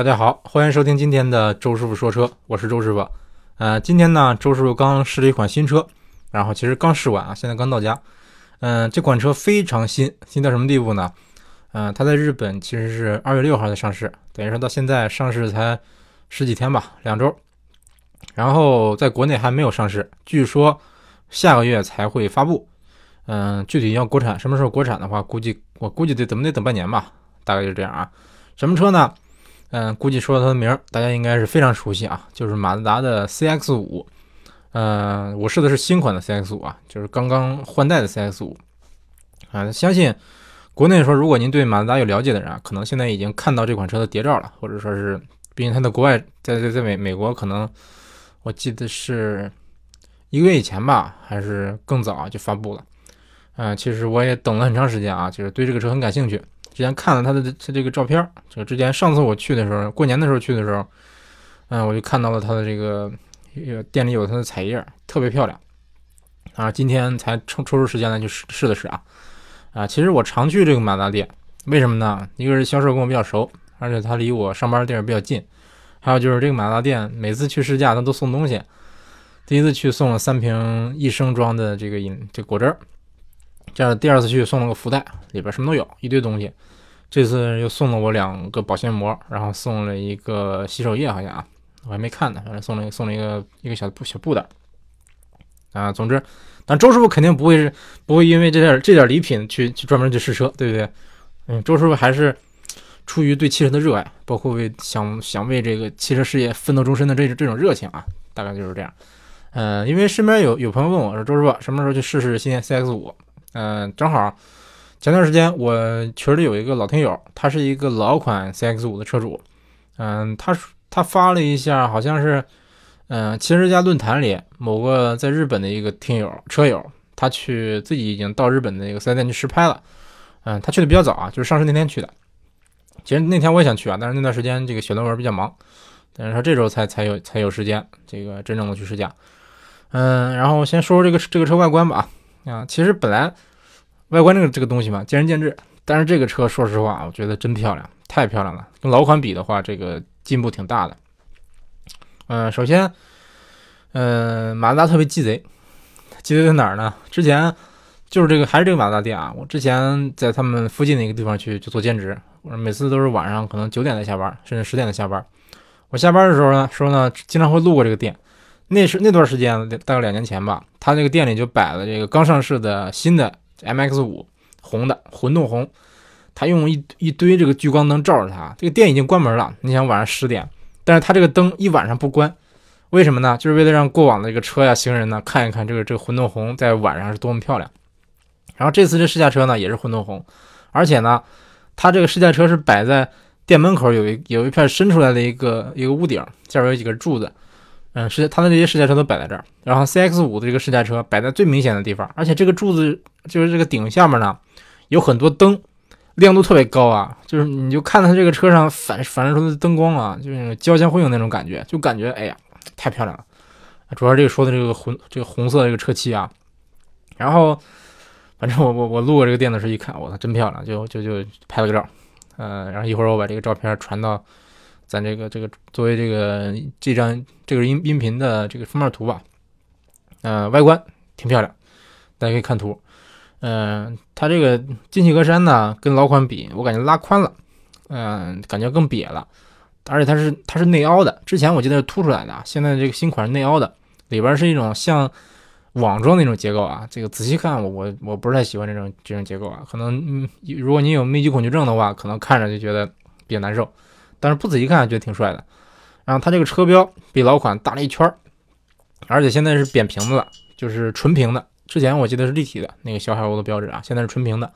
大家好，欢迎收听今天的周师傅说车，我是周师傅。呃，今天呢，周师傅刚试了一款新车，然后其实刚试完啊，现在刚到家。嗯，这款车非常新，新到什么地步呢？嗯，它在日本其实是二月六号才上市，等于说到现在上市才十几天吧，两周。然后在国内还没有上市，据说下个月才会发布。嗯，具体要国产什么时候国产的话，估计我估计得怎么得等半年吧，大概就这样啊。什么车呢？嗯，估计说到它的名儿，大家应该是非常熟悉啊，就是马自达的 CX 五。嗯，我试的是新款的 CX 五啊，就是刚刚换代的 CX 五。啊，相信国内说，如果您对马自达有了解的人啊，可能现在已经看到这款车的谍照了，或者说是，毕竟它在国外，在在在美美国，可能我记得是一个月以前吧，还是更早就发布了。嗯，其实我也等了很长时间啊，就是对这个车很感兴趣。之前看了他的他这个照片，就之前上次我去的时候，过年的时候去的时候，嗯，我就看到了他的这个店里有他的彩页，特别漂亮啊。今天才抽抽出时间来去试试的试啊啊！其实我常去这个马达店，为什么呢？一个是销售跟我比较熟，而且他离我上班的地儿比较近，还有就是这个马达店每次去试驾他都送东西，第一次去送了三瓶一升装的这个饮这果汁儿。这样第二次去送了个福袋，里边什么都有，一堆东西。这次又送了我两个保鲜膜，然后送了一个洗手液，好像啊，我还没看呢。反正送了送了一个一个小布小布袋。啊，总之，但周师傅肯定不会是不会因为这点这点礼品去去专门去试车，对不对？嗯，周师傅还是出于对汽车的热爱，包括为想想为这个汽车事业奋斗终身的这这种热情啊，大概就是这样。嗯，因为身边有有朋友问我说，周师傅什么时候去试试新 CX 五？嗯，正好前段时间我群里有一个老听友，他是一个老款 CX 五的车主。嗯，他他发了一下，好像是嗯，汽车之家论坛里某个在日本的一个听友车友，他去自己已经到日本的那个四 S 店去试拍了。嗯，他去的比较早啊，就是上市那天去的。其实那天我也想去啊，但是那段时间这个写论文比较忙，但是他这周才才有才有时间这个真正的去试驾。嗯，然后先说说这个这个车外观吧。啊，其实本来外观这个这个东西嘛，见仁见智。但是这个车说实话，我觉得真漂亮，太漂亮了。跟老款比的话，这个进步挺大的。嗯，首先，嗯，马自达特别鸡贼，鸡贼在哪儿呢？之前就是这个还是这个马自达店啊。我之前在他们附近的一个地方去去做兼职，我每次都是晚上可能九点才下班，甚至十点才下班。我下班的时候呢，说呢，经常会路过这个店。那是那段时间，大概两年前吧，他那个店里就摆了这个刚上市的新的 MX 五，红的混动红，他用一一堆这个聚光灯照着它。这个店已经关门了，你想晚上十点，但是他这个灯一晚上不关，为什么呢？就是为了让过往的这个车呀、行人呢看一看这个这个混动红在晚上是多么漂亮。然后这次这试驾车呢也是混动红，而且呢，它这个试驾车是摆在店门口有一有一片伸出来的一个一个屋顶，下边有几根柱子。嗯，是它的这些试驾车都摆在这儿，然后 CX 五的这个试驾车摆在最明显的地方，而且这个柱子就是这个顶下面呢，有很多灯，亮度特别高啊，就是你就看到它这个车上反反射出的灯光啊，就是交相辉映那种感觉，就感觉哎呀，太漂亮了。主要这个说的这个红这个红色这个车漆啊，然后反正我我我路过这个店的时候一看，我操，真漂亮，就就就拍了个照，呃，然后一会儿我把这个照片传到。咱这个这个作为这个这张这个音音频的这个封面图吧，呃，外观挺漂亮，大家可以看图。嗯，它这个进气格栅呢，跟老款比，我感觉拉宽了，嗯，感觉更瘪了，而且它是它是内凹的，之前我记得是凸出来的，现在这个新款是内凹的，里边是一种像网状那种结构啊。这个仔细看，我我我不是太喜欢这种这种结构啊，可能嗯，如果你有密集恐惧症的话，可能看着就觉得比较难受。但是不仔细看觉得挺帅的，然后它这个车标比老款大了一圈，而且现在是扁平的了，就是纯平的。之前我记得是立体的那个小海鸥的标志啊，现在是纯平的。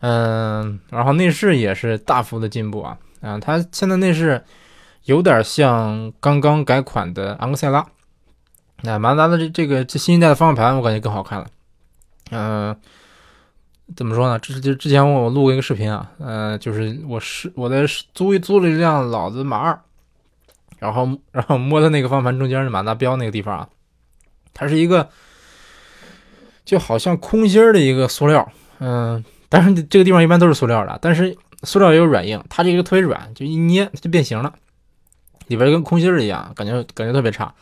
嗯，然后内饰也是大幅的进步啊，嗯，它现在内饰有点像刚刚改款的昂克赛拉。那马自达的这这个这新一代的方向盘我感觉更好看了，嗯。怎么说呢？这是就之前我录过一个视频啊，呃，就是我是我在租租了一辆老子马二，然后 然后摸的那个方向盘中间的马达标那个地方啊，它是一个就好像空心儿的一个塑料，嗯，但是这个地方一般都是塑料的，但是塑料也有软硬，它这个特别软，就一捏它就变形了，里边跟空心儿一样，感觉感觉特别差。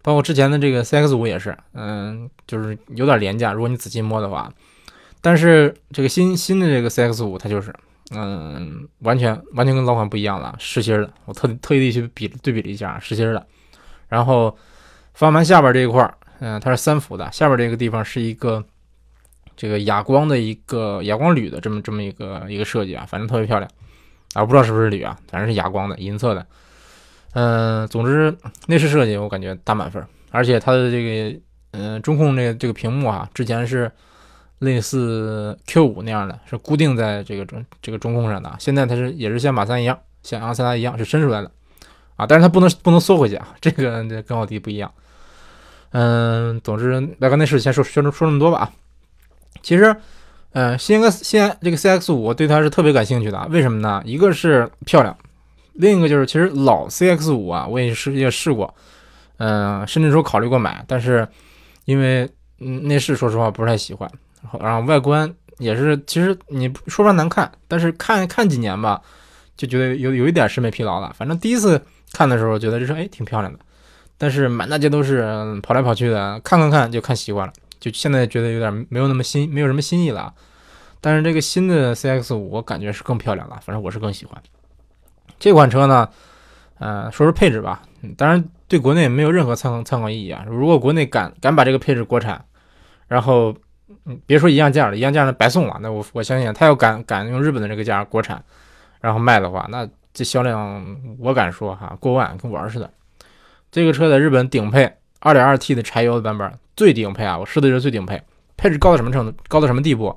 包括之前的这个 CX 五也是，嗯，就是有点廉价，如果你仔细摸的话。但是这个新新的这个 CX 五它就是，嗯，完全完全跟老款不一样了，实心的。我特特意去比对比了一下，实心的。然后方向盘下边这一块儿，嗯，它是三幅的，下边这个地方是一个这个哑光的一个哑光铝的这么这么一个一个设计啊，反正特别漂亮啊，不知道是不是铝啊，反正是哑光的银色的。嗯，总之内饰设计我感觉打满分，而且它的这个嗯中控这个这个屏幕啊，之前是。类似 Q 五那样的是固定在这个中这个中控上的，现在它是也是像马三一样，像昂赛拉一样是伸出来的啊，但是它不能不能缩回去啊，这个跟奥迪不一样。嗯，总之外观内饰先说说说这么多吧。其实，嗯，新个新这个 CX 五对它是特别感兴趣的，为什么呢？一个是漂亮，另一个就是其实老 CX 五啊，我也是也试过，嗯，甚至说考虑过买，但是因为嗯内饰说实话不是太喜欢。然后外观也是，其实你说不上难看，但是看看几年吧，就觉得有有一点审美疲劳了。反正第一次看的时候觉得这车哎挺漂亮的，但是满大街都是跑来跑去的，看看看就看习惯了，就现在觉得有点没有那么新，没有什么新意了。但是这个新的 CX 五我感觉是更漂亮了，反正我是更喜欢这款车呢。呃，说说配置吧，当然对国内没有任何参考参考意义啊。如果国内敢敢把这个配置国产，然后。嗯，别说一样价了，一样价那白送了。那我我相信他要敢敢用日本的这个价国产，然后卖的话，那这销量我敢说哈过万跟玩似的。这个车在日本顶配 2.2T 的柴油的版本最顶配啊，我试的是最顶配，配置高到什么程度？高到什么地步？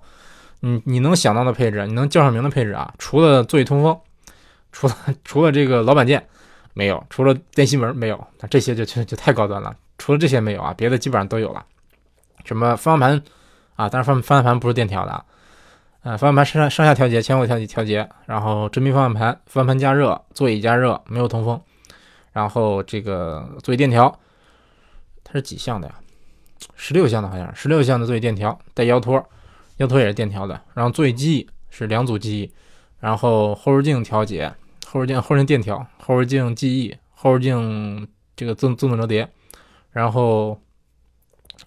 你你能想到的配置，你能叫上名的配置啊？除了座椅通风，除了除了这个老板键没有，除了电吸门没有，那这些就就就太高端了。除了这些没有啊，别的基本上都有了，什么方向盘。啊，但是方方向盘不是电调的啊，呃，方向盘上上下调节、前后调节调节，然后真皮方向盘，方向盘加热，座椅加热，没有通风，然后这个座椅电调，它是几项的呀？十六项的，好像十六项的座椅电调，带腰托，腰托也是电调的，然后座椅记忆是两组记忆，然后后视镜调节，后视镜后视镜电调，后视镜记忆，后视镜这个自自动折叠，然后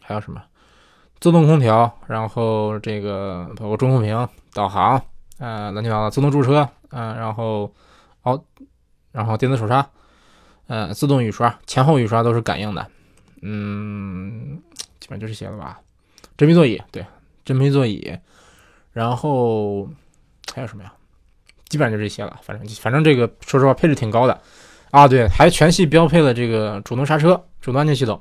还有什么？自动空调，然后这个包括中控屏、导航，呃，乱七八糟，自动驻车，嗯，然后，哦，然后电子手刹，呃，自动雨刷，前后雨刷都是感应的，嗯，基本就这些了吧。真皮座椅，对，真皮座椅，然后还有什么呀？基本上就这些了。反正反正这个说实话配置挺高的啊。对，还全系标配了这个主动刹车、主动安全系统、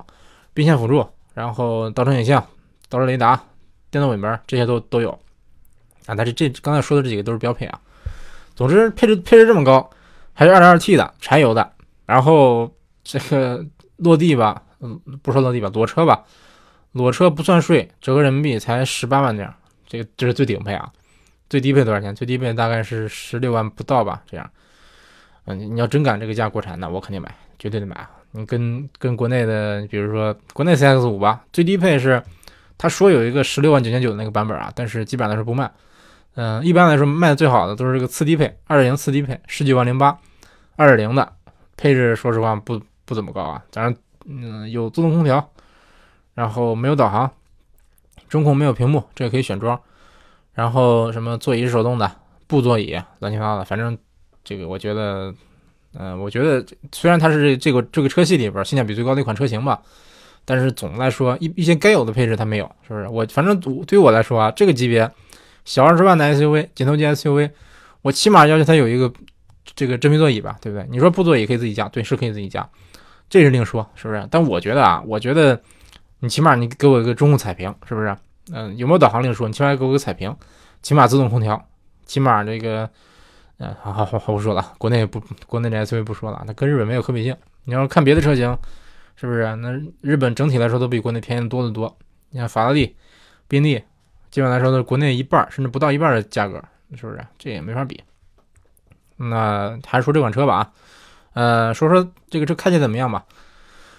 并线辅助，然后倒车影像。倒车雷达、电动尾门这些都都有啊，但是这刚才说的这几个都是标配啊。总之配置配置这么高，还是 2.2T 的柴油的，然后这个落地吧，嗯，不说落地吧，裸车吧，裸车不算税，折合人民币才十八万这样，这个这是最顶配啊。最低配多少钱？最低配大概是十六万不到吧，这样。嗯，你要真敢这个价国产，那我肯定买，绝对得买啊。你跟跟国内的，比如说国内 CX 五吧，最低配是。他说有一个十六万九千九的那个版本啊，但是基本上来说不卖。嗯，一般来说卖的最好的都是这个次低配，二点零次低配，十九万零八，二点零的配置，说实话不不怎么高啊。当然，嗯，有自动空调，然后没有导航，中控没有屏幕，这个可以选装。然后什么座椅是手动的，布座椅，乱七八糟的，反正这个我觉得，嗯，我觉得虽然它是这个这个车系里边性价比最高的一款车型吧。但是总的来说，一一些该有的配置它没有，是不是？我反正对于我来说啊，这个级别小二十万的 SUV，紧凑级 SUV，我起码要求它有一个这个真皮座椅吧，对不对？你说布座椅可以自己加，对，是可以自己加，这是另说，是不是？但我觉得啊，我觉得你起码你给我一个中控彩屏，是不是？嗯，有没有导航另说，你起码给我个彩屏，起码自动空调，起码这个，嗯，好好好好不说了，国内不，国内的 SUV 不说了，那跟日本没有可比性。你要看别的车型。是不是？那日本整体来说都比国内便宜的多得多。你看法拉利、宾利，基本来说都是国内一半甚至不到一半的价格，是不是？这也没法比。那还是说这款车吧啊，呃，说说这个车开起来怎么样吧。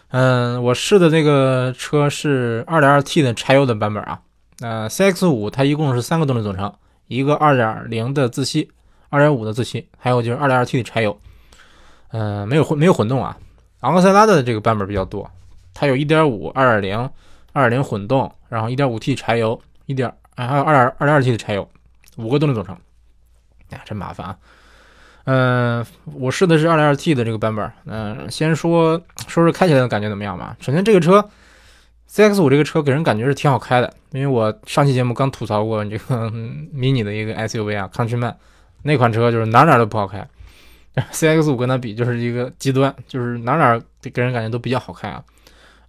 嗯，我试的这个车是 2.2T 的柴油的版本啊。呃，CX-5 它一共是三个动力总成，一个2.0的自吸2.5的自吸，还有就是 2.2T 的柴油，呃，没有混没有混动啊。昂克赛拉的这个版本比较多，它有1.5、2.0、2.0混动，然后 1.5T 柴油，一点还有2 2.2T 的柴油，五个动力总成。哎，真麻烦啊。嗯，我试的是 2.2T 的这个版本。嗯，先说说说开起来的感觉怎么样吧。首先，这个车 CX-5 这个车给人感觉是挺好开的，因为我上期节目刚吐槽过这个 mini 的一个 SUV 啊，Countryman 那款车就是哪哪都不好开 C X 五跟它比就是一个极端，就是哪哪给人感觉都比较好开啊。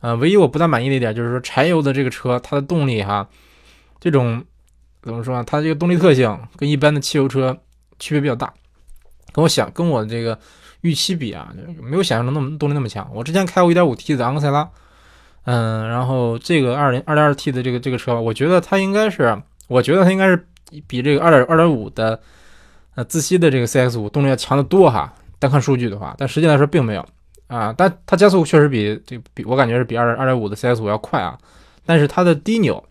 呃，唯一我不大满意的一点就是说柴油的这个车它的动力哈，这种怎么说啊？它这个动力特性跟一般的汽油车区别比较大。跟我想跟我这个预期比啊，没有想象中那么动力那么强。我之前开过 1.5T 的昂克赛拉，嗯，然后这个2 0 2.2T 的这个这个车，我觉得它应该是，我觉得它应该是比这个2 2.5的那自吸的这个 CX-5 动力要强得多哈。单看数据的话，但实际来说并没有啊。但它加速确实比这比我感觉是比2 2.5的 CX-5 要快啊。但是它的低扭，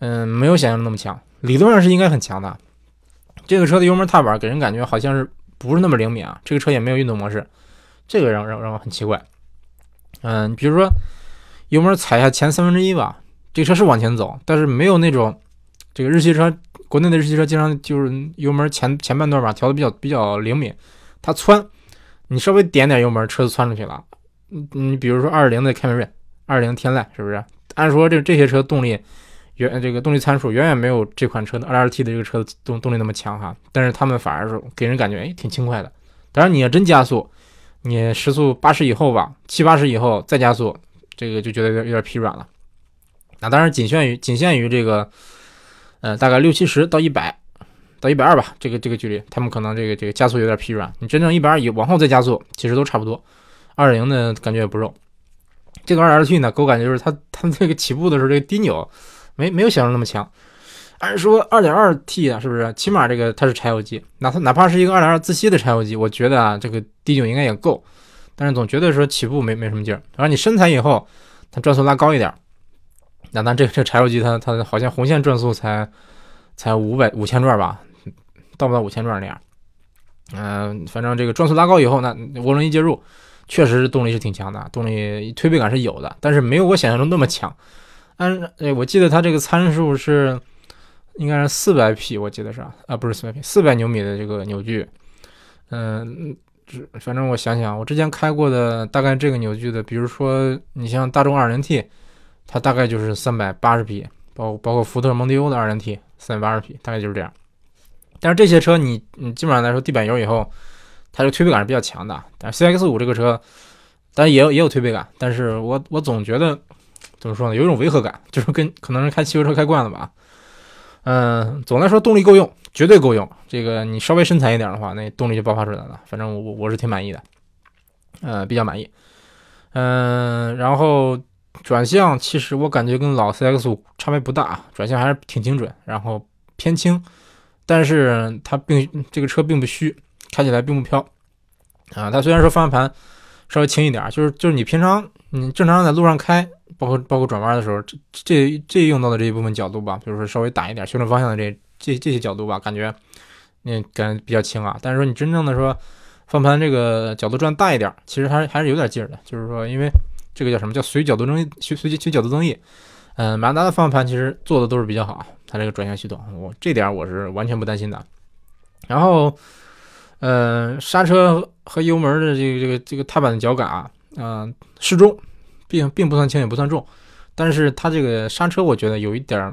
嗯，没有想象中那么强。理论上是应该很强的。这个车的油门踏板给人感觉好像是不是那么灵敏啊？这个车也没有运动模式，这个让让让我很奇怪。嗯，比如说油门踩下前三分之一吧，这个车是往前走，但是没有那种这个日系车，国内的日系车经常就是油门前前半段吧调的比较比较灵敏，它窜，你稍微点点油门，车子窜出去了。嗯，你比如说二零的凯美瑞，二零天籁是不是？按说这这些车动力。远这个动力参数远远没有这款车的 2.2T 的这个车的动动力那么强哈，但是他们反而是给人感觉哎挺轻快的。当然你要真加速，你时速八十以后吧，七八十以后再加速，这个就觉得有点有点疲软了。那当然仅限于仅限于这个，呃大概六七十到一百到一百二吧，这个这个距离，他们可能这个这个加速有点疲软。你真正一百二以往后再加速，其实都差不多。2.0的感觉也不肉。这个 2.2T 呢，给我感觉就是它它这个起步的时候这个低扭。没没有想象那么强，按说二点二 T 啊，是不是？起码这个它是柴油机，哪怕哪怕是一个二点二自吸的柴油机，我觉得啊，这个低扭应该也够。但是总觉得说起步没没什么劲儿。然后你深踩以后，它转速拉高一点。那那这这柴油机它它好像红线转速才才五百五千转吧，到不到五千转那样。嗯，反正这个转速拉高以后，那涡轮一介入，确实动力是挺强的，动力推背感是有的，但是没有我想象中那么强。按哎，我记得它这个参数是应该是四百匹，我记得是啊，不是四百匹，四百牛米的这个扭矩。嗯，反正我想想，我之前开过的大概这个扭矩的，比如说你像大众二零 T，它大概就是三百八十匹，包包括福特蒙迪欧的二零 T，三百八十匹，大概就是这样。但是这些车你你基本上来说，地板油以后，它这推背感是比较强的。但是 CX 五这个车，但也有也有推背感，但是我我总觉得。怎么说呢？有一种违和感，就是跟可能是开汽油车开惯了吧。嗯，总来说动力够用，绝对够用。这个你稍微深踩一点的话，那动力就爆发出来了。反正我我是挺满意的，呃，比较满意。嗯，然后转向其实我感觉跟老 CX 五差别不大，转向还是挺精准，然后偏轻，但是它并这个车并不虚，开起来并不飘。啊，它虽然说方向盘稍微轻一点，就是就是你平常你正常在路上开。包括包括转弯的时候，这这这用到的这一部分角度吧，比如说稍微打一点修正方向的这这这些角度吧，感觉那感觉比较轻啊。但是说你真正的说方向盘这个角度转大一点，其实还还是有点劲儿的。就是说，因为这个叫什么叫随角度增益随随随角度增益。嗯，马自达的方向盘其实做的都是比较好，它这个转向系统，我这点我是完全不担心的。然后，呃，刹车和油门的这个这个这个踏板的脚感啊，嗯，适中。并并不算轻，也不算重，但是它这个刹车，我觉得有一点儿，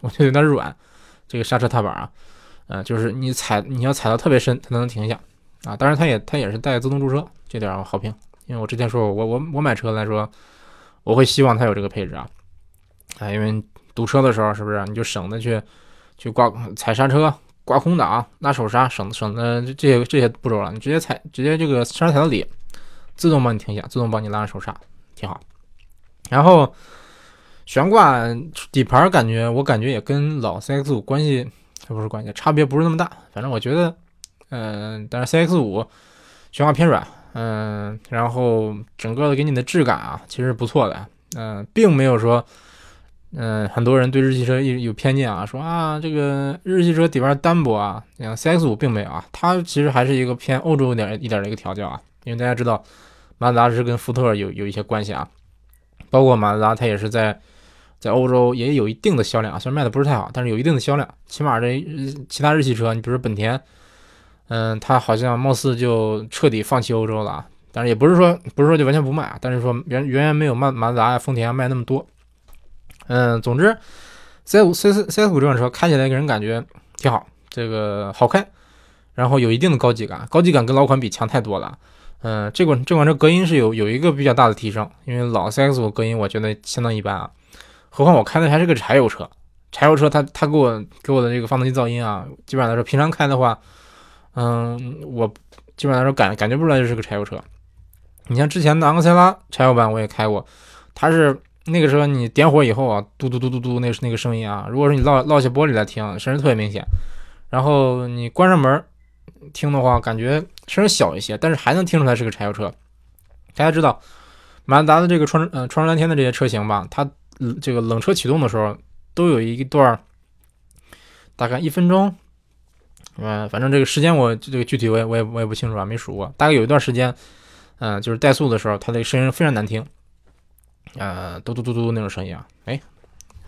我觉得有点软。这个刹车踏板啊，呃，就是你踩，你要踩到特别深，它才能停下啊。当然，它也它也是带自动驻车，这点我好评。因为我之前说过，我我我买车来说，我会希望它有这个配置啊，啊，因为堵车的时候，是不是你就省得去去挂踩刹车、挂空挡、拉手刹，省省的这些这些步骤了。你直接踩，直接这个刹车踩到底，自动帮你停下，自动帮你拉手刹。挺好，然后悬挂底盘感觉，我感觉也跟老 CX 五关系不是关系，差别不是那么大。反正我觉得，嗯，但是 CX 五悬挂偏软，嗯，然后整个的给你的质感啊，其实不错的，嗯，并没有说嗯，很多人对日系车有有偏见啊，说啊这个日系车底盘单薄啊，像 CX 五并没有啊，它其实还是一个偏欧洲一点一点的一个调教啊，因为大家知道马自达是跟福特有有一些关系啊，包括马自达它也是在在欧洲也有一定的销量啊，虽然卖的不是太好，但是有一定的销量，起码这其他日系车，你比如说本田，嗯，它好像貌似就彻底放弃欧洲了啊，但是也不是说不是说就完全不卖啊，但是说远远远没有曼马自达呀、丰田啊卖那么多。嗯，总之，C 五 C 四 C 五这款车开起来给人感觉挺好，这个好开，然后有一定的高级感，高级感跟老款比强太多了。嗯，这款这款车隔音是有有一个比较大的提升，因为老 CX 五隔音我觉得相当一般啊，何况我开的还是个柴油车，柴油车它它给我给我的这个发动机噪音啊，基本上来说平常开的话，嗯，我基本上来说感感觉不出来这是个柴油车。你像之前的昂克赛拉柴油版我也开过，它是。那个时候你点火以后啊，嘟嘟嘟嘟嘟，那是那个声音啊。如果说你落落下玻璃来听，声音特别明显。然后你关上门听的话，感觉声音小一些，但是还能听出来是个柴油车。大家知道，马自达的这个创呃创世蓝天的这些车型吧，它这个冷车启动的时候都有一段大概一分钟，嗯，反正这个时间我这个具体我也我也我也不清楚啊，没数过。大概有一段时间，嗯，就是怠速的时候，它的声音非常难听。呃，嘟嘟嘟嘟那种声音啊，哎，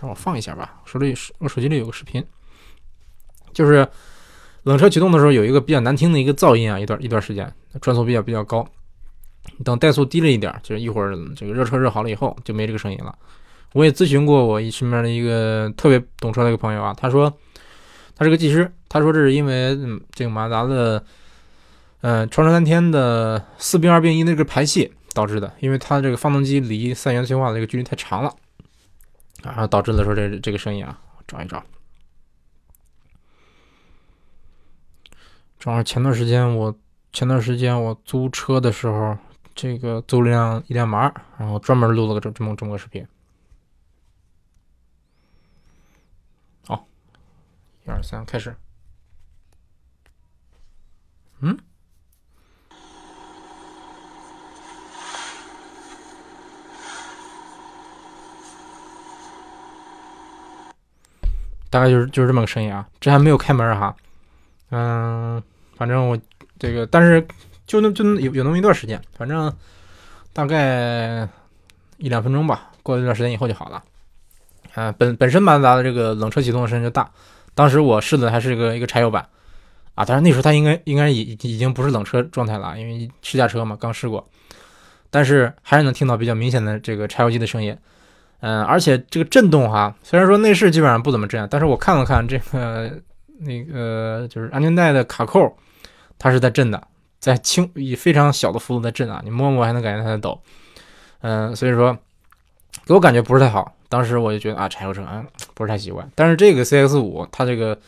让我放一下吧。手里我手机里有个视频，就是冷车启动的时候有一个比较难听的一个噪音啊，一段一段时间转速比较比较高。等怠速低了一点，就是一会儿这个热车热好了以后就没这个声音了。我也咨询过我身边的一个特别懂车的一个朋友啊，他说他是个技师，他说这是因为这个马自达的，呃，创世蓝天的四并二并一那个排气。导致的，因为它这个发动机离三元催化的这个距离太长了，然后导致的说这这个声音啊，找一找。正好前段时间我前段时间我租车的时候，这个租了辆一辆马，然后专门录了个这这么这么个视频。好，一二三，开始。嗯？大概就是就是这么个声音啊，这还没有开门哈，嗯，反正我这个，但是就那就有有那么一段时间，反正大概一两分钟吧，过了一段时间以后就好了。啊，本本身马自达的这个冷车启动的声音就大，当时我试的还是一个一个柴油版啊，但是那时候它应该应该已已经不是冷车状态了，因为试驾车嘛，刚试过，但是还是能听到比较明显的这个柴油机的声音。嗯，而且这个震动哈，虽然说内饰基本上不怎么震，但是我看了看这个那个就是安全带的卡扣，它是在震的，在轻以非常小的幅度在震啊，你摸摸还能感觉它在抖。嗯，所以说给我感觉不是太好，当时我就觉得啊，柴油车啊不是太习惯。但是这个 CX 五它这个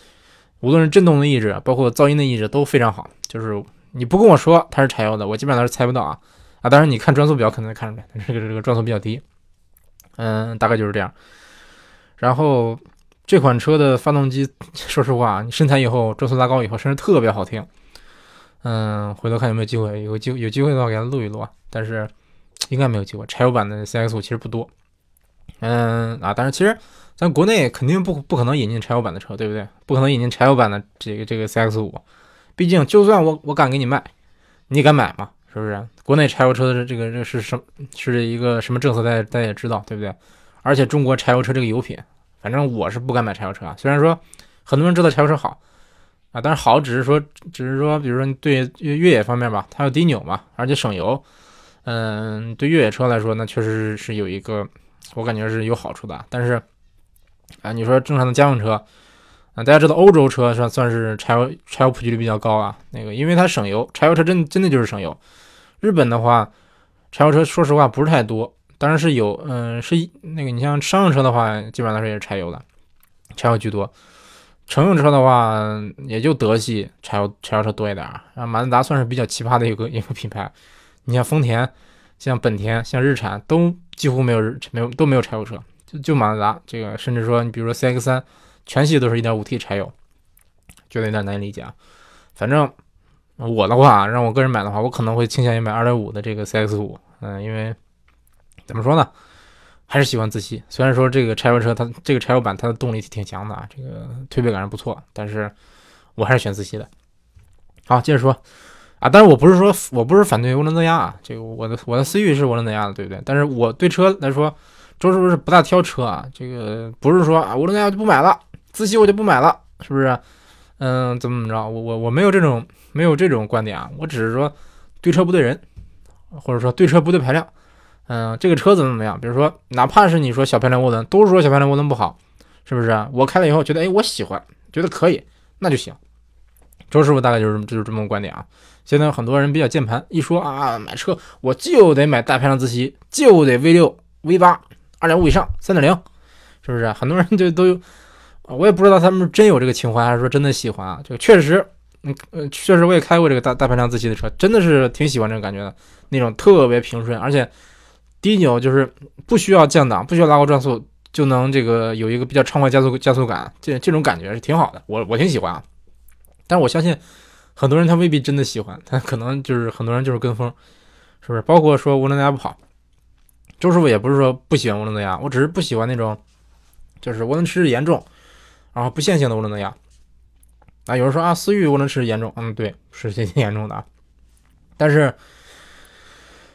无论是震动的抑制，包括噪音的抑制都非常好，就是你不跟我说它是柴油的，我基本上是猜不到啊啊。当然你看转速表可能看出来，这个这个转速比较低。嗯，大概就是这样。然后这款车的发动机，说实话，你身材以后，转速拉高以后，声音特别好听。嗯，回头看有没有机会，有机有机会的话给它录一录啊。但是应该没有机会。柴油版的 CX 五其实不多。嗯啊，但是其实咱国内肯定不不可能引进柴油版的车，对不对？不可能引进柴油版的这个这个 CX 五。毕竟，就算我我敢给你卖，你敢买吗？是不是？国内柴油车的这个这个是什是一个什么政策？大家大家也知道，对不对？而且中国柴油车这个油品，反正我是不敢买柴油车啊。虽然说很多人知道柴油车好啊，但是好只是说只是说，比如说对越越野方面吧，它有低扭嘛，而且省油。嗯，对越野车来说，那确实是有一个我感觉是有好处的。但是啊，你说正常的家用车啊，大家知道欧洲车算算是柴油柴油普及率比较高啊。那个因为它省油，柴油车真真的就是省油。日本的话，柴油车说实话不是太多，当然是有，嗯，是那个你像商用车的话，基本上来说也是柴油的，柴油居多。乘用车的话，也就德系柴油柴油车多一点啊。然后马自达算是比较奇葩的一个一个品牌，你像丰田、像本田、像日产都几乎没有日没有都没有柴油车，就马自达这个，甚至说你比如说 CX 三，全系都是一点五 T 柴油，觉得有点难以理解啊。反正。我的话，让我个人买的话，我可能会倾向于买2.5的这个 CX 五，嗯，因为怎么说呢，还是喜欢自吸。虽然说这个柴油车它这个柴油版它的动力挺强的啊，这个推背感是不错，但是我还是选自吸的。好，接着说啊，但是我不是说我不是反对涡轮增压啊，这个我的我的思域是涡轮增压的，对不对？但是我对车来说，周师傅是不大挑车啊，这个不是说啊涡轮增压就不买了，自吸我就不买了，是不是？嗯，怎么怎么着？我我我没有这种没有这种观点啊，我只是说对车不对人，或者说对车不对排量。嗯，这个车怎么怎么样？比如说，哪怕是你说小排量涡轮，都是说小排量涡轮不好，是不是？我开了以后觉得，哎，我喜欢，觉得可以，那就行。周师傅大概就是就是这么个观点啊。现在很多人比较键盘，一说啊买车我就得买大排量自吸，就得 V 六、V 八、二点五以上、三点零，是不是？很多人就都有。我也不知道他们真有这个情怀，还是说真的喜欢啊？就确实，嗯呃，确实我也开过这个大大排量自吸的车，真的是挺喜欢这种感觉的，那种特别平顺，而且低扭就是不需要降档，不需要拉高转速，就能这个有一个比较畅快加速加速感，这这种感觉是挺好的，我我挺喜欢啊。但是我相信很多人他未必真的喜欢，他可能就是很多人就是跟风，是不是？包括说无论大家不好，周师傅也不是说不喜欢涡轮增压，我只是不喜欢那种就是涡轮迟滞严重。然后不线性的涡轮增压，啊，有人说啊，思域涡轮迟滞严重，嗯，对，是挺严重的啊。但是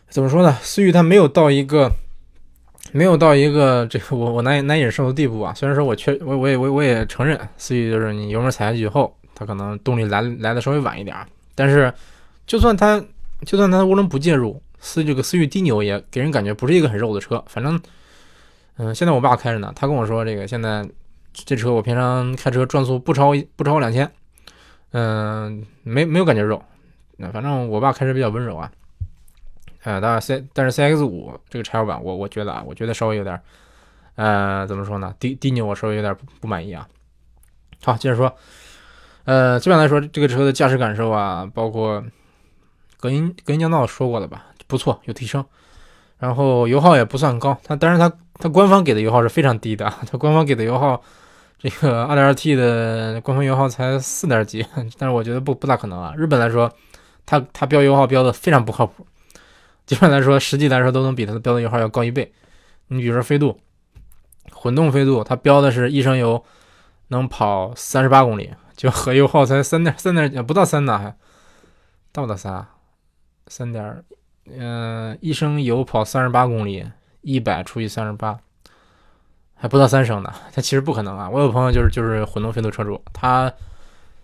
怎么说呢？思域它没有到一个没有到一个这个我我难以难以忍受的地步啊。虽然说我确我我也我我也承认思域就是你油门踩下去以后，它可能动力来来的稍微晚一点，但是就算它就算它涡轮不介入，思这个思域低扭也给人感觉不是一个很肉的车。反正嗯，现在我爸开着呢，他跟我说这个现在。这车我平常开车转速不超不超过两千，嗯，没没有感觉肉，那反正我爸开车比较温柔啊，呃，当然 C 但是 CX 五这个柴油版我我觉得啊，我觉得稍微有点，呃，怎么说呢？低低扭我稍微有点不满意啊。好，接着说，呃，基本上来说这个车的驾驶感受啊，包括隔音隔音降噪说过了吧，不错，有提升，然后油耗也不算高，它但是它它官方给的油耗是非常低的，它官方给的油耗。这个 2.2T 的官方油耗才四点几，但是我觉得不不大可能啊。日本来说，它它标油耗标的非常不靠谱，基本来说，实际来说都能比它的标的油耗要高一倍。你比如说飞度，混动飞度，它标的是一升油能跑三十八公里，就核油耗才三点三点不到三呢，还到不到三？三点，嗯，一升油跑三十八公里，一百除以三十八。还不到三升呢，它其实不可能啊！我有朋友就是就是混动飞度车主，他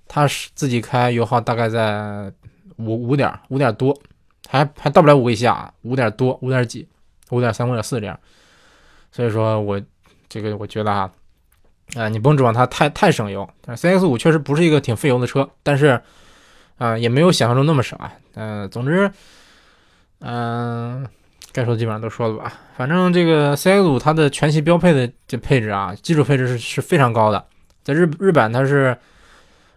他是自己开油耗大概在五五点五点多，还还到不了五以下，五点多五点几，五点三五点四这样。所以说我这个我觉得啊，啊你不用指望它太太省油。但是 CX 五确实不是一个挺费油的车，但是啊也没有想象中那么省啊。嗯，总之，嗯。该说的基本上都说了吧，反正这个 CX 五它的全系标配的这配置啊，基础配置是是非常高的。在日日版它是，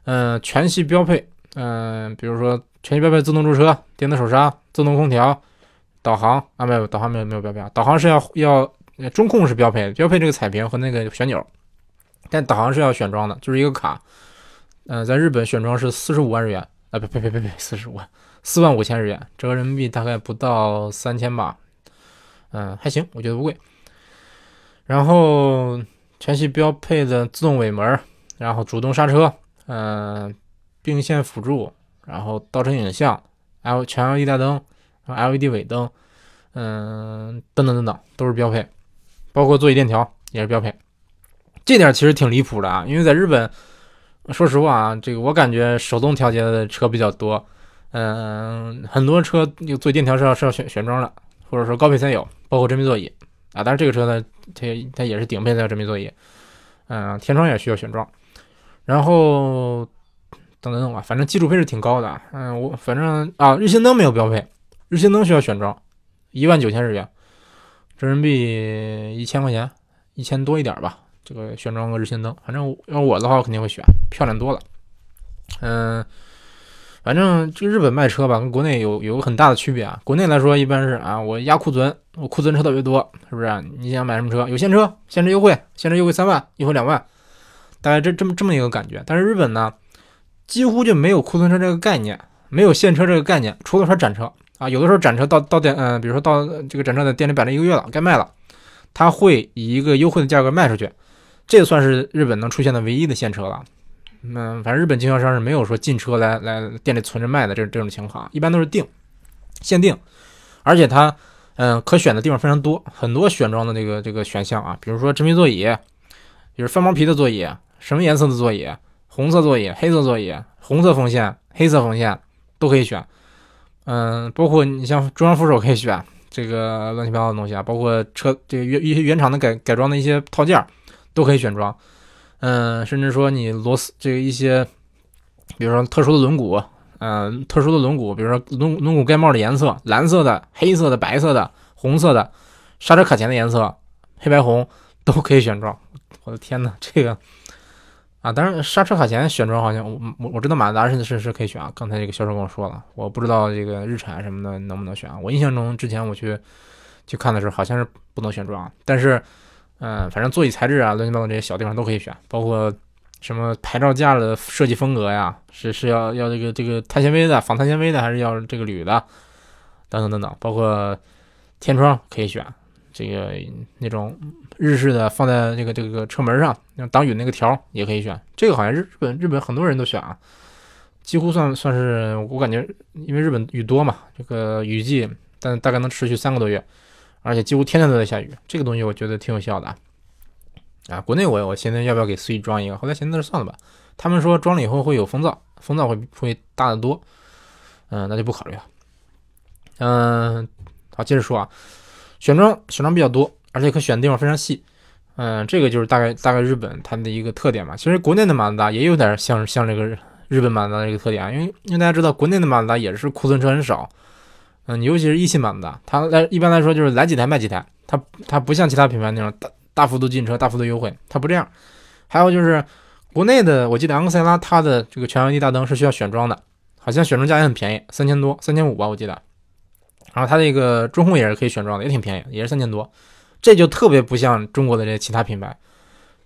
嗯，全系标配，嗯，比如说全系标配自动驻车、电子手刹、自动空调、导航啊，没有导航没有没有标配，导航是要要中控是标配，标配这个彩屏和那个旋钮，但导航是要选装的，就是一个卡。嗯，在日本选装是四十五万日元啊，呸呸呸呸呸，四十五万，四万五千日元，折合人民币大概不到三千吧。嗯，还行，我觉得不贵。然后全系标配的自动尾门，然后主动刹车，嗯，并线辅助，然后倒车影像，L 全 LED 大灯，LED 尾灯，嗯，等等等等都是标配，包括座椅电调也是标配。这点其实挺离谱的啊，因为在日本，说实话啊，这个我感觉手动调节的车比较多，嗯，很多车有做电调是要是要选选装的。或者说高配才有，包括真皮座椅啊，当然这个车呢，它它也是顶配才有真皮座椅，嗯，天窗也需要选装，然后等等等吧，反正基础配置挺高的，嗯，我反正啊，日行灯没有标配，日行灯需要选装，一万九千日元，人民币一千块钱，一千多一点吧，这个选装个日行灯，反正要我的话，我肯定会选，漂亮多了，嗯。反正这个日本卖车吧，跟国内有有个很大的区别啊。国内来说，一般是啊，我压库存，我库存车特别多，是不是？你想买什么车？有现车，现车优惠，现车优惠三万，优惠两万，大概这这么这么一个感觉。但是日本呢，几乎就没有库存车这个概念，没有现车这个概念，除了说展车啊，有的时候展车到到店，嗯，比如说到这个展车在店里摆了一个月了，该卖了，它会以一个优惠的价格卖出去，这算是日本能出现的唯一的现车了。嗯，反正日本经销商是没有说进车来来店里存着卖的这这种情况，一般都是定限定，而且它嗯可选的地方非常多，很多选装的这个这个选项啊，比如说真皮座椅，比如翻毛皮的座椅，什么颜色的座椅，红色座椅、黑色座椅、红色缝线、黑色缝线都可以选。嗯，包括你像中央扶手可以选，这个乱七八糟的东西啊，包括车这个原一些原厂的改改装的一些套件都可以选装。嗯，甚至说你螺丝这个一些，比如说特殊的轮毂，嗯，特殊的轮毂，比如说轮轮毂盖帽的颜色，蓝色的、黑色的、白色的、红色的，刹车卡钳的颜色，黑白红都可以选装。我的天呐，这个啊，当然刹车卡钳选装好像我我我知道马自达是是是可以选啊，刚才这个销售跟我说了，我不知道这个日产什么的能不能选啊。我印象中之前我去去看的时候好像是不能选装，但是。嗯，反正座椅材质啊，乱七八糟这些小地方都可以选，包括什么牌照架的设计风格呀，是是要要这个这个碳纤维的、仿碳纤维的，还是要这个铝的，等等等等，包括天窗可以选，这个那种日式的放在这个这个车门上，像挡雨那个条也可以选，这个好像日日本日本很多人都选啊，几乎算算是我感觉，因为日本雨多嘛，这个雨季但大概能持续三个多月。而且几乎天天都在下雨，这个东西我觉得挺有效的啊！国内我我现在要不要给思域装一个？后来寻思算了吧。他们说装了以后会有风噪，风噪会会大得多，嗯，那就不考虑了。嗯，好，接着说啊，选装选装比较多，而且可选的地方非常细，嗯，这个就是大概大概日本它的一个特点嘛。其实国内的马自达也有点像像这个日本马自达的一个特点啊，因为因为大家知道国内的马自达也是库存车很少。嗯，尤其是一汽版的，它来一般来说就是来几台卖几台，它它不像其他品牌那种大大幅度进车、大幅度优惠，它不这样。还有就是国内的，我记得昂克赛拉它的这个全 LED 大灯是需要选装的，好像选装价也很便宜，三千多、三千五吧，我记得。然后它这个中控也是可以选装的，也挺便宜，也是三千多。这就特别不像中国的这其他品牌。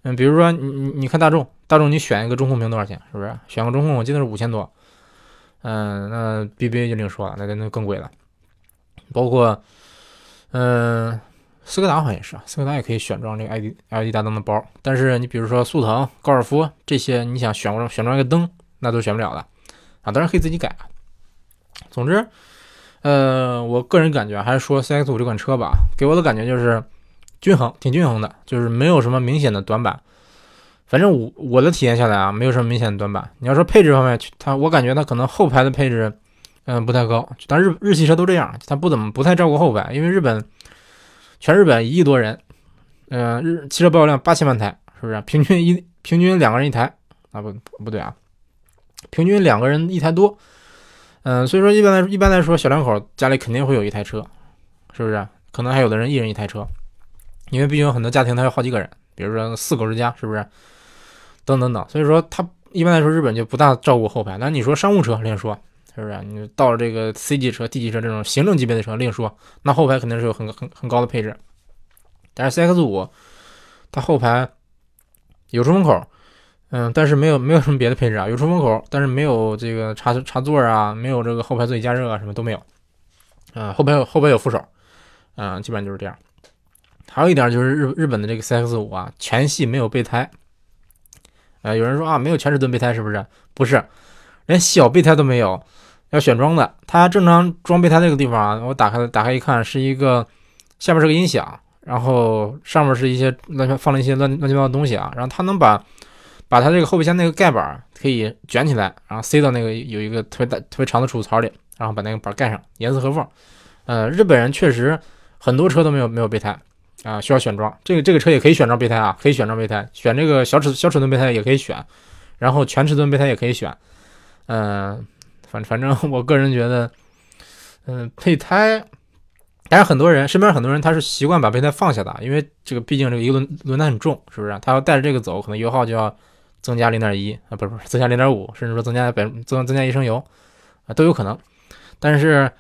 嗯，比如说你你你看大众，大众你选一个中控屏多少钱？是不是？选个中控我记得是五千多。嗯，那 BBA 就另说了，那那更贵了。包括，嗯，斯柯达好像也是啊，斯柯达也可以选装这个 LED LED 大灯的包，但是你比如说速腾、高尔夫这些，你想选装选装一个灯，那都选不了的啊。当然可以自己改。总之，呃，我个人感觉还是说 CX-5 这款车吧，给我的感觉就是均衡，挺均衡的，就是没有什么明显的短板。反正我我的体验下来啊，没有什么明显的短板。你要说配置方面，它我感觉它可能后排的配置。嗯，不太高，但日日系车都这样，他不怎么不太照顾后排，因为日本全日本一亿多人，嗯，日汽车保有量八千万台，是不是？平均一平均两个人一台啊？不不对啊，平均两个人一台多，嗯，所以说一般来一般来说，小两口家里肯定会有一台车，是不是？可能还有的人一人一台车，因为毕竟很多家庭他有好几个人，比如说四口之家，是不是？等等等，所以说他一般来说日本就不大照顾后排，那你说商务车另说。是不是？你到了这个 C 级车、D 级车这种行政级别的车，另说，那后排肯定是有很很很高的配置。但是 CX 五，它后排有出风口，嗯，但是没有没有什么别的配置啊，有出风口，但是没有这个插插座啊，没有这个后排座椅加热啊，什么都没有。嗯，后排有后排有扶手，嗯，基本上就是这样。还有一点就是日日本的这个 CX 五啊，全系没有备胎。呃，有人说啊，没有全尺寸备胎是不是？不是，连小备胎都没有。要选装的，它正常装备胎那个地方啊，我打开打开一看，是一个下面是个音响，然后上面是一些乱放了一些乱乱七八糟的东西啊，然后它能把把它这个后备箱那个盖板可以卷起来，然后塞到那个有一个特别大特别长的储物槽里，然后把那个板盖上，严丝合缝。呃，日本人确实很多车都没有没有备胎啊，需要选装。这个这个车也可以选装备胎啊，可以选装备胎，选这个小尺小尺寸备胎也可以选，然后全尺寸备胎也可以选，嗯。反反正我个人觉得，嗯，备胎，但是很多人身边很多人他是习惯把备胎放下的，因为这个毕竟这个一轮轮胎很重，是不是？他要带着这个走，可能油耗就要增加零点一啊，不是不是增加零点五，甚至说增加百增增加一升油啊都有可能。但是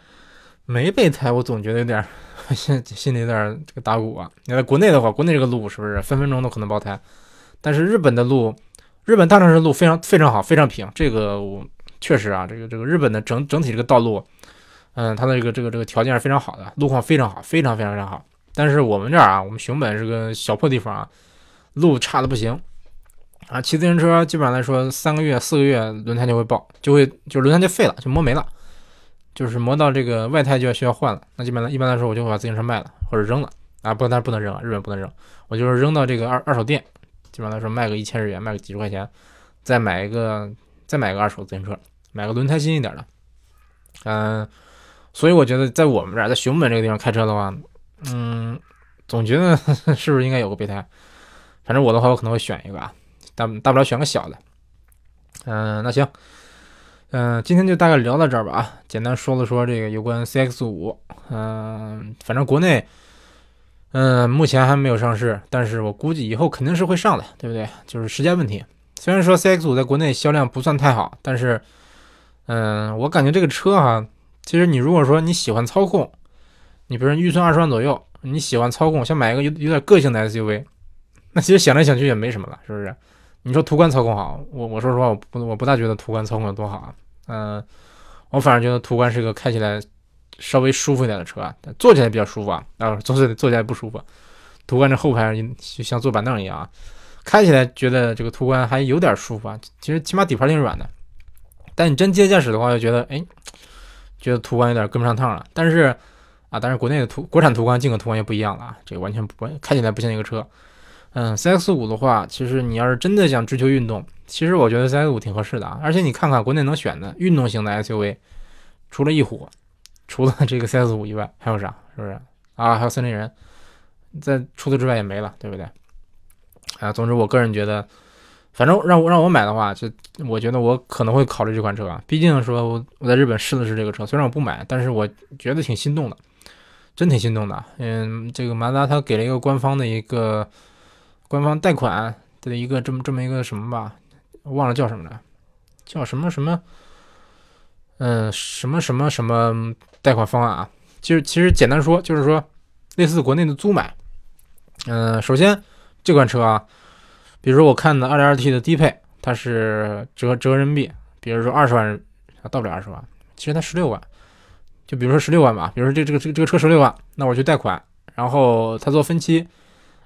没备胎，我总觉得有点 心心里有点这个打鼓啊。你在国内的话，国内这个路是不是分分钟都可能爆胎？但是日本的路，日本大城市路非常非常好，非常平，这个我。确实啊，这个这个日本的整整体这个道路，嗯，它的这个这个这个条件是非常好的，路况非常好，非常非常非常好。但是我们这儿啊，我们熊本是个小破地方啊，路差的不行啊，骑自行车基本上来说，三个月、四个月轮胎就会爆，就会就轮胎就废了，就磨没了，就是磨到这个外胎就要需要换了。那基本上一般来说，我就会把自行车卖了或者扔了啊，不，但是不能扔啊，日本不能扔，我就是扔到这个二二手店，基本上来说卖个一千日元，卖个几十块钱，再买一个再买个二手自行车，买个轮胎新一点的，嗯。所以我觉得，在我们这儿，在熊本这个地方开车的话，嗯，总觉得 是不是应该有个备胎？反正我的话，我可能会选一个啊，大大不了选个小的。嗯，那行，嗯，今天就大概聊到这儿吧啊，简单说了说这个有关 CX 五，嗯，反正国内，嗯，目前还没有上市，但是我估计以后肯定是会上的，对不对？就是时间问题。虽然说 CX 五在国内销量不算太好，但是，嗯，我感觉这个车哈。其实你如果说你喜欢操控，你比如说预算二十万左右，你喜欢操控，想买一个有有点个性的 SUV，那其实想来想去也没什么了，是不是？你说途观操控好，我我说实话，我不我不大觉得途观操控有多好啊。嗯，我反而觉得途观是个开起来稍微舒服一点的车啊，坐起来比较舒服啊，啊，坐起来坐起来不舒服。途观这后排就像坐板凳一样啊，开起来觉得这个途观还有点舒服啊，其实起码底盘挺软的。但你真接驾驶的话，就觉得哎。觉得途观有点跟不上趟了，但是啊，但是国内的途国产途观进口途观又不一样了啊，这个完全不关开起来不像一个车。嗯，CX 五的话，其实你要是真的想追求运动，其实我觉得 CX 五挺合适的啊。而且你看看国内能选的运动型的 SUV，除了翼虎，除了这个 CX 五以外，还有啥？是不是啊？还有森林人，在除此之外也没了，对不对？啊，总之我个人觉得。反正让我让我买的话，就我觉得我可能会考虑这款车啊。毕竟说我我在日本试的是这个车，虽然我不买，但是我觉得挺心动的，真挺心动的。嗯，这个马自达它给了一个官方的一个官方贷款的一个这么这么一个什么吧，忘了叫什么了，叫什么什么，嗯，什么什么什么贷款方案啊？其实其实简单说就是说类似国内的租买。嗯，首先这款车啊。比如说我看的 2.2T 的低配，它是折折人民币，比如说二十万，到不了二十万，其实它十六万，就比如说十六万吧，比如说这这个这这个车十六万，那我去贷款，然后他做分期，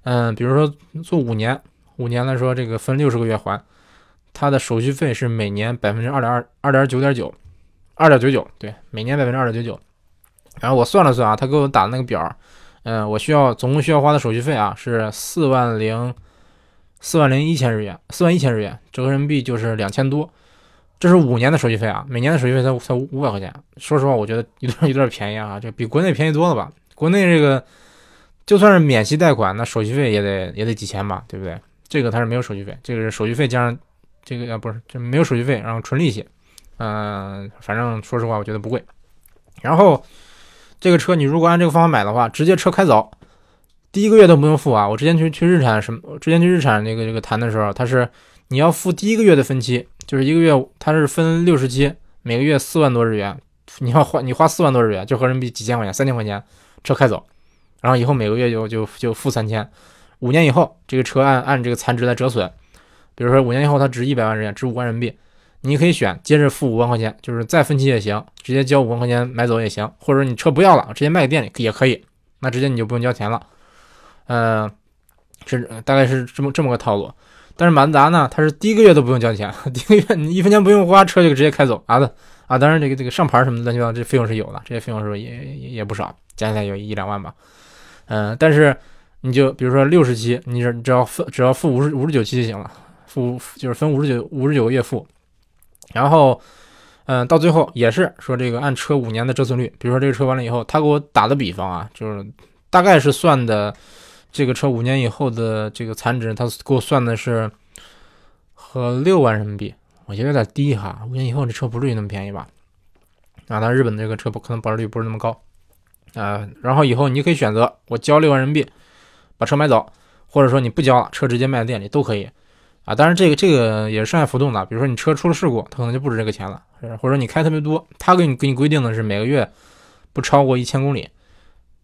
嗯，比如说做五年，五年来说这个分六十个月还，它的手续费是每年百分之二点二二点九点九，二点九九，对，每年百分之二点九九，然后我算了算啊，他给我打的那个表，嗯，我需要总共需要花的手续费啊是四万零。四万零一千日元，四万一千日元折合人民币就是两千多，这是五年的手续费啊，每年的手续费才才五百块钱。说实话，我觉得有点有点便宜啊，这比国内便宜多了吧？国内这个就算是免息贷款，那手续费也得也得几千吧，对不对？这个它是没有手续费，这个是手续费加上这个啊不是，这没有手续费，然后纯利息。嗯，反正说实话，我觉得不贵。然后这个车你如果按这个方法买的话，直接车开走。第一个月都不用付啊！我之前去去日产什么，之前去日产那个这个谈的时候，他是你要付第一个月的分期，就是一个月他是分六十期，每个月四万多日元，你要花你花四万多日元，就合人民币几千块钱，三千块钱车开走，然后以后每个月就就就付三千，五年以后这个车按按这个残值来折损，比如说五年以后它值一百万日元，值五万人民币，你可以选接着付五万块钱，就是再分期也行，直接交五万块钱买走也行，或者你车不要了，直接卖给店里也可以，那直接你就不用交钱了。嗯，是大概是这么这么个套路，但是马自达呢，它是第一个月都不用交钱，第一个月你一分钱不用花，车就直接开走啊的啊！当然这个这个上牌什么的乱七八糟这费用是有的，这些费用是不是也也也不少，加起来有一两万吧？嗯，但是你就比如说六十期，你只只要付只要付五十五十九期就行了，付就是分五十九五十九个月付，然后嗯，到最后也是说这个按车五年的折损率，比如说这个车完了以后，他给我打的比方啊，就是大概是算的。这个车五年以后的这个残值，他给我算的是和六万人民币，我觉得有点低哈。五年以后这车不至于那么便宜吧？啊，但日本的这个车不可能保值率不是那么高啊。然后以后你可以选择我交六万人民币把车买走，或者说你不交了，车直接卖店里都可以啊。当然这个这个也是上下浮动的，比如说你车出了事故，它可能就不止这个钱了，或者你开特别多，他给你给你规定的是每个月不超过一千公里。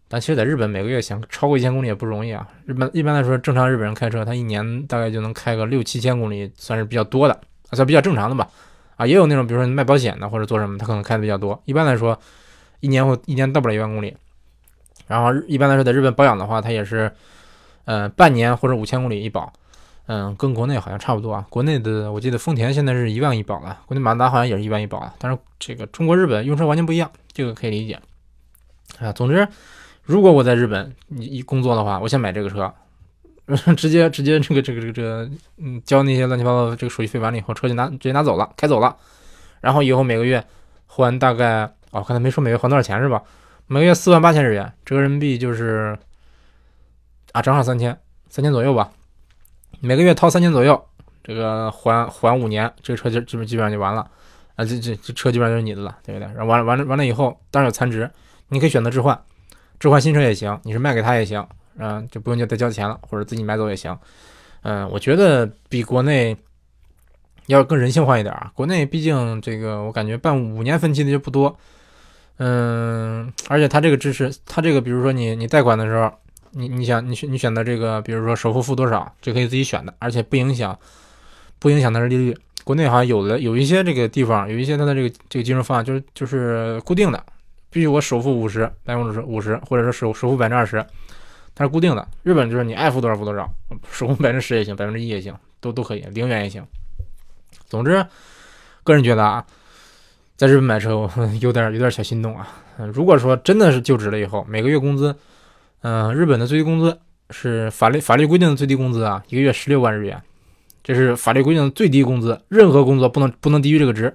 但其实，在日本每个月想超过一千公里也不容易啊。日本一般来说，正常日本人开车，他一年大概就能开个六七千公里，算是比较多的，算比较正常的吧。啊，也有那种，比如说卖保险的或者做什么，他可能开的比较多。一般来说，一年或一年到不了一万公里。然后一般来说，在日本保养的话，它也是，呃，半年或者五千公里一保，嗯，跟国内好像差不多啊。国内的我记得丰田现在是一万一保了，国内马自达好像也是一万一保啊。但是这个中国日本用车完全不一样，这个可以理解啊。总之，如果我在日本你一工作的话，我想买这个车，直接直接这个这个这个这个，嗯，交那些乱七八糟的这个手续费完了以后，车就拿直接拿走了，开走了，然后以后每个月还大概，哦，刚才没说每月还多少钱是吧？每个月四万八千日元，折人民币就是啊，正好三千，三千左右吧。每个月掏三千左右，这个还还五年，这个车就基本基本上就完了啊，这这这车基本上就是你的了，对不对？然后完了完了完了以后，当然有残值，你可以选择置换，置换新车也行，你是卖给他也行，嗯，就不用再交钱了，或者自己买走也行。嗯，我觉得比国内要更人性化一点啊。国内毕竟这个我感觉办五年分期的就不多。嗯，而且它这个支持，它这个比如说你你贷款的时候，你你想你选你选择这个，比如说首付付多少，这可以自己选的，而且不影响不影响它的利率。国内好像有的有一些这个地方有一些它的这个这个金融方案就是就是固定的，必须我首付五十百分之五十，或者说首首付百分之二十，它是固定的。日本就是你爱付多少付多少，首付百分之十也行，百分之一也行，都都可以，零元也行。总之，个人觉得啊。在日本买车，我 有点有点小心动啊。如果说真的是就职了以后，每个月工资，嗯，日本的最低工资是法律法律规定的最低工资啊，一个月十六万日元，这是法律规定的最低工资，任何工作不能不能低于这个值。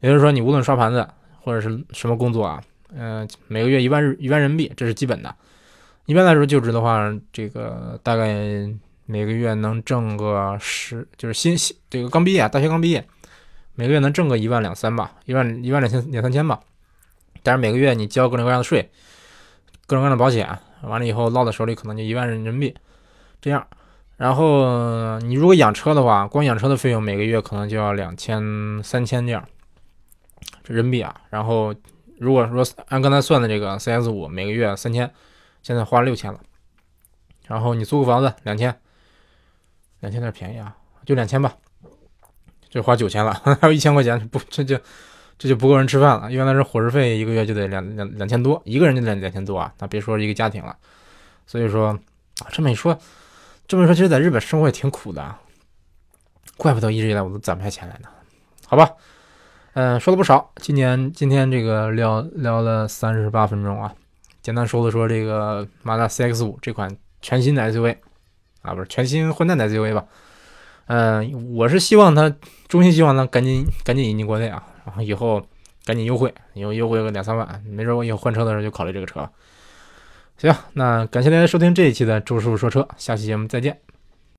也就是说，你无论刷盘子或者是什么工作啊，嗯，每个月一万日一万人民币，这是基本的。一般来说，就职的话，这个大概每个月能挣个十，就是新新这个刚毕业，大学刚毕业。每个月能挣个一万两三吧，一万一万两千两三千吧。但是每个月你交各种各样的税，各种各样的保险，完了以后落到手里可能就一万人民币这样。然后你如果养车的话，光养车的费用每个月可能就要两千三千这样，这人民币啊。然后如果说按刚才算的这个 CS 五，每个月三千，现在花六千了。然后你租个房子两千，两千有点便宜啊，就两千吧。就花九千了，还有一千块钱不，这就这就不够人吃饭了。原来是伙食费一个月就得两两两千多，一个人就得两千多啊，那别说一个家庭了。所以说啊，这么一说，这么说，其实在日本生活也挺苦的，怪不得一直以来我都攒不下钱来呢。好吧，嗯，说了不少，今年今天这个聊聊了三十八分钟啊，简单说了说这个马达 CX 五这款全新的 SUV 啊，不是全新混蛋的 SUV 吧？嗯，我是希望他，衷心希望他赶紧赶紧引进国内啊，然后以后赶紧优惠，以后优惠个两三万，没准我以后换车的时候就考虑这个车。行，那感谢大家收听这一期的周师傅说车，下期节目再见。